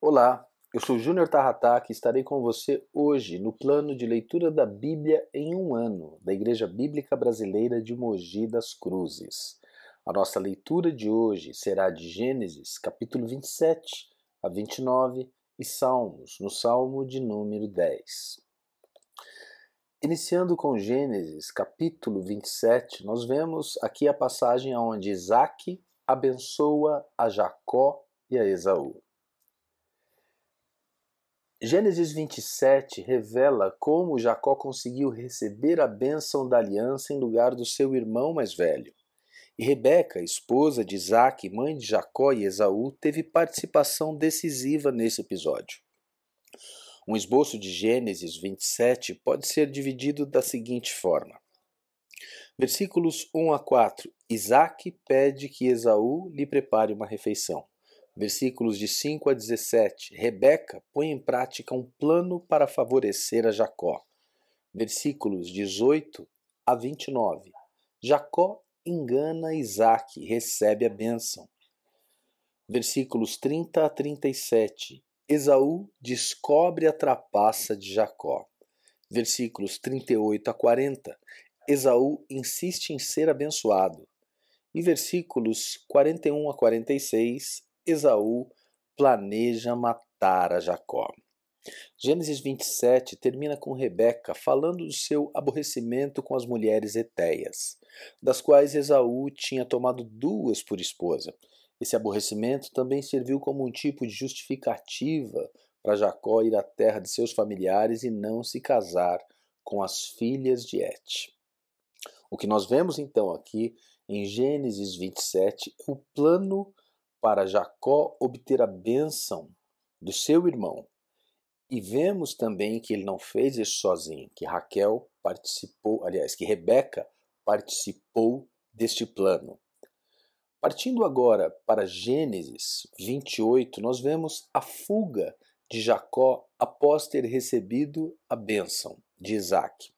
Olá, eu sou Júnior Tarrataque e estarei com você hoje no plano de leitura da Bíblia em um ano da Igreja Bíblica Brasileira de Mogi das Cruzes. A nossa leitura de hoje será de Gênesis, capítulo 27 a 29 e Salmos, no Salmo de número 10. Iniciando com Gênesis, capítulo 27, nós vemos aqui a passagem onde Isaac abençoa a Jacó e a Esaú. Gênesis 27 revela como Jacó conseguiu receber a bênção da aliança em lugar do seu irmão mais velho. E Rebeca, esposa de Isaac, mãe de Jacó e Esaú, teve participação decisiva nesse episódio. Um esboço de Gênesis 27 pode ser dividido da seguinte forma. Versículos 1 a 4. Isaac pede que Esaú lhe prepare uma refeição. Versículos de 5 a 17. Rebeca põe em prática um plano para favorecer a Jacó. Versículos 18 a 29. Jacó engana Isaac, recebe a bênção. Versículos 30 a 37. Esaú descobre a trapaça de Jacó. Versículos 38 a 40. Esaú insiste em ser abençoado. E versículos 41 a 46, Esaú planeja matar a Jacó. Gênesis 27 termina com Rebeca falando do seu aborrecimento com as mulheres etéias, das quais Esaú tinha tomado duas por esposa, esse aborrecimento também serviu como um tipo de justificativa para Jacó ir à terra de seus familiares e não se casar com as filhas de Et. O que nós vemos então aqui em Gênesis 27 é o plano para Jacó obter a bênção do seu irmão. E vemos também que ele não fez isso sozinho, que Raquel participou, aliás, que Rebeca participou deste plano. Partindo agora para Gênesis 28, nós vemos a fuga de Jacó após ter recebido a bênção de Isaac.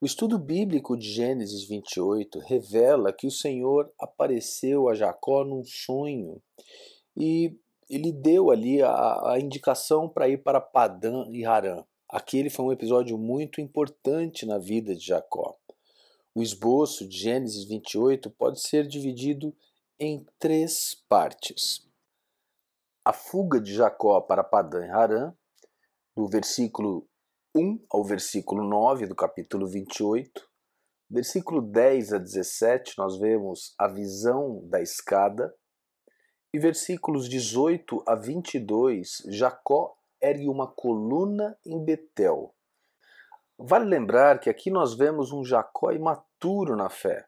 O estudo bíblico de Gênesis 28 revela que o Senhor apareceu a Jacó num sonho e ele deu ali a, a indicação para ir para Padã e Harã. Aquele foi um episódio muito importante na vida de Jacó. O esboço de Gênesis 28 pode ser dividido em três partes. A fuga de Jacó para Padã e Harã, do versículo 1 ao versículo 9 do capítulo 28. Versículo 10 a 17, nós vemos a visão da escada. E versículos 18 a 22, Jacó ergue uma coluna em Betel. Vale lembrar que aqui nós vemos um Jacó imaturo na fé,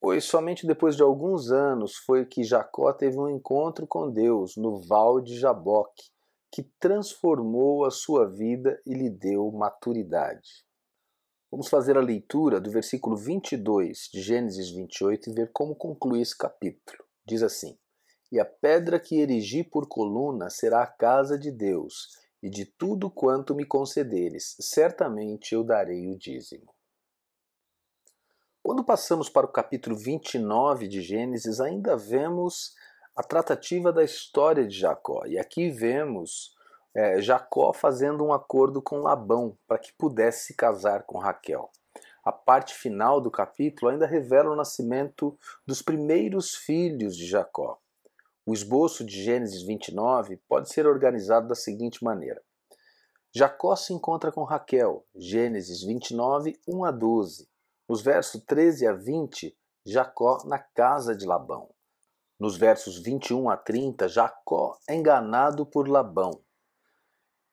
pois somente depois de alguns anos foi que Jacó teve um encontro com Deus no Val de Jaboque, que transformou a sua vida e lhe deu maturidade. Vamos fazer a leitura do versículo 22 de Gênesis 28 e ver como conclui esse capítulo. Diz assim: E a pedra que erigi por coluna será a casa de Deus e de tudo quanto me concederes, certamente eu darei o dízimo. Quando passamos para o capítulo 29 de Gênesis, ainda vemos a tratativa da história de Jacó. E aqui vemos é, Jacó fazendo um acordo com Labão para que pudesse se casar com Raquel. A parte final do capítulo ainda revela o nascimento dos primeiros filhos de Jacó. O esboço de Gênesis 29 pode ser organizado da seguinte maneira: Jacó se encontra com Raquel, Gênesis 29, 1 a 12. Nos versos 13 a 20, Jacó na casa de Labão. Nos versos 21 a 30, Jacó é enganado por Labão.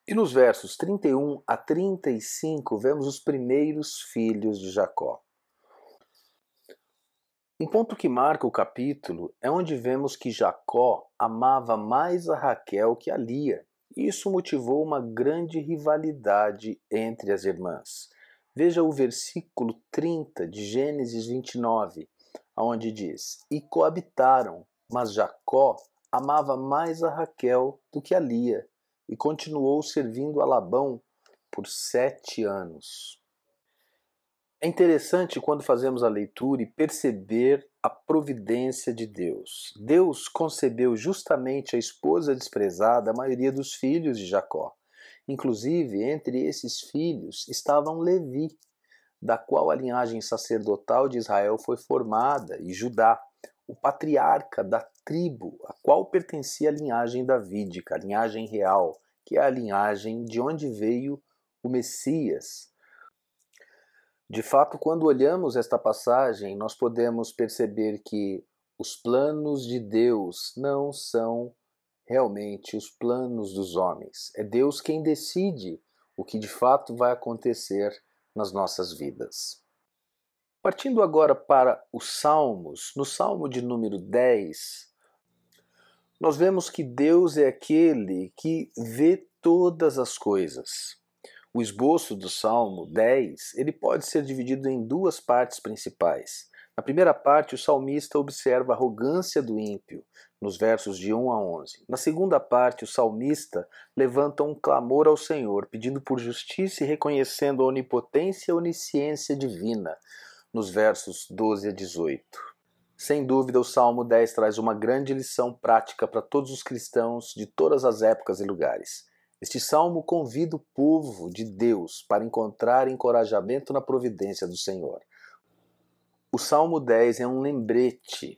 E nos versos 31 a 35, vemos os primeiros filhos de Jacó. Um ponto que marca o capítulo é onde vemos que Jacó amava mais a Raquel que a Lia. Isso motivou uma grande rivalidade entre as irmãs. Veja o versículo 30 de Gênesis 29, onde diz: E coabitaram, mas Jacó amava mais a Raquel do que a Lia, e continuou servindo a Labão por sete anos. É interessante quando fazemos a leitura e perceber a providência de Deus. Deus concebeu justamente a esposa desprezada a maioria dos filhos de Jacó. Inclusive, entre esses filhos estavam Levi, da qual a linhagem sacerdotal de Israel foi formada, e Judá, o patriarca da tribo a qual pertencia a linhagem davídica, a linhagem real, que é a linhagem de onde veio o Messias. De fato, quando olhamos esta passagem, nós podemos perceber que os planos de Deus não são realmente os planos dos homens. É Deus quem decide o que de fato vai acontecer nas nossas vidas. Partindo agora para os Salmos, no Salmo de número 10, nós vemos que Deus é aquele que vê todas as coisas. O esboço do Salmo 10, ele pode ser dividido em duas partes principais. Na primeira parte, o salmista observa a arrogância do ímpio, nos versos de 1 a 11. Na segunda parte, o salmista levanta um clamor ao Senhor, pedindo por justiça e reconhecendo a onipotência e onisciência divina, nos versos 12 a 18. Sem dúvida, o Salmo 10 traz uma grande lição prática para todos os cristãos de todas as épocas e lugares. Este salmo convida o povo de Deus para encontrar encorajamento na providência do Senhor. O Salmo 10 é um lembrete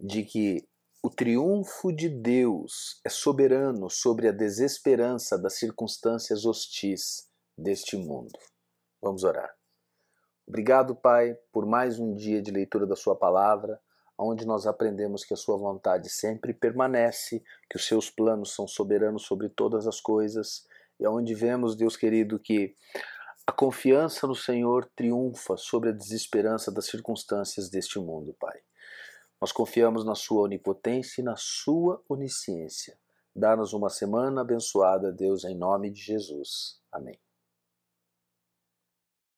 de que o triunfo de Deus é soberano sobre a desesperança das circunstâncias hostis deste mundo. Vamos orar. Obrigado, Pai, por mais um dia de leitura da Sua palavra onde nós aprendemos que a sua vontade sempre permanece, que os seus planos são soberanos sobre todas as coisas, e onde vemos, Deus querido, que a confiança no Senhor triunfa sobre a desesperança das circunstâncias deste mundo, Pai. Nós confiamos na Sua onipotência e na Sua onisciência. Dá-nos uma semana abençoada, Deus, em nome de Jesus. Amém.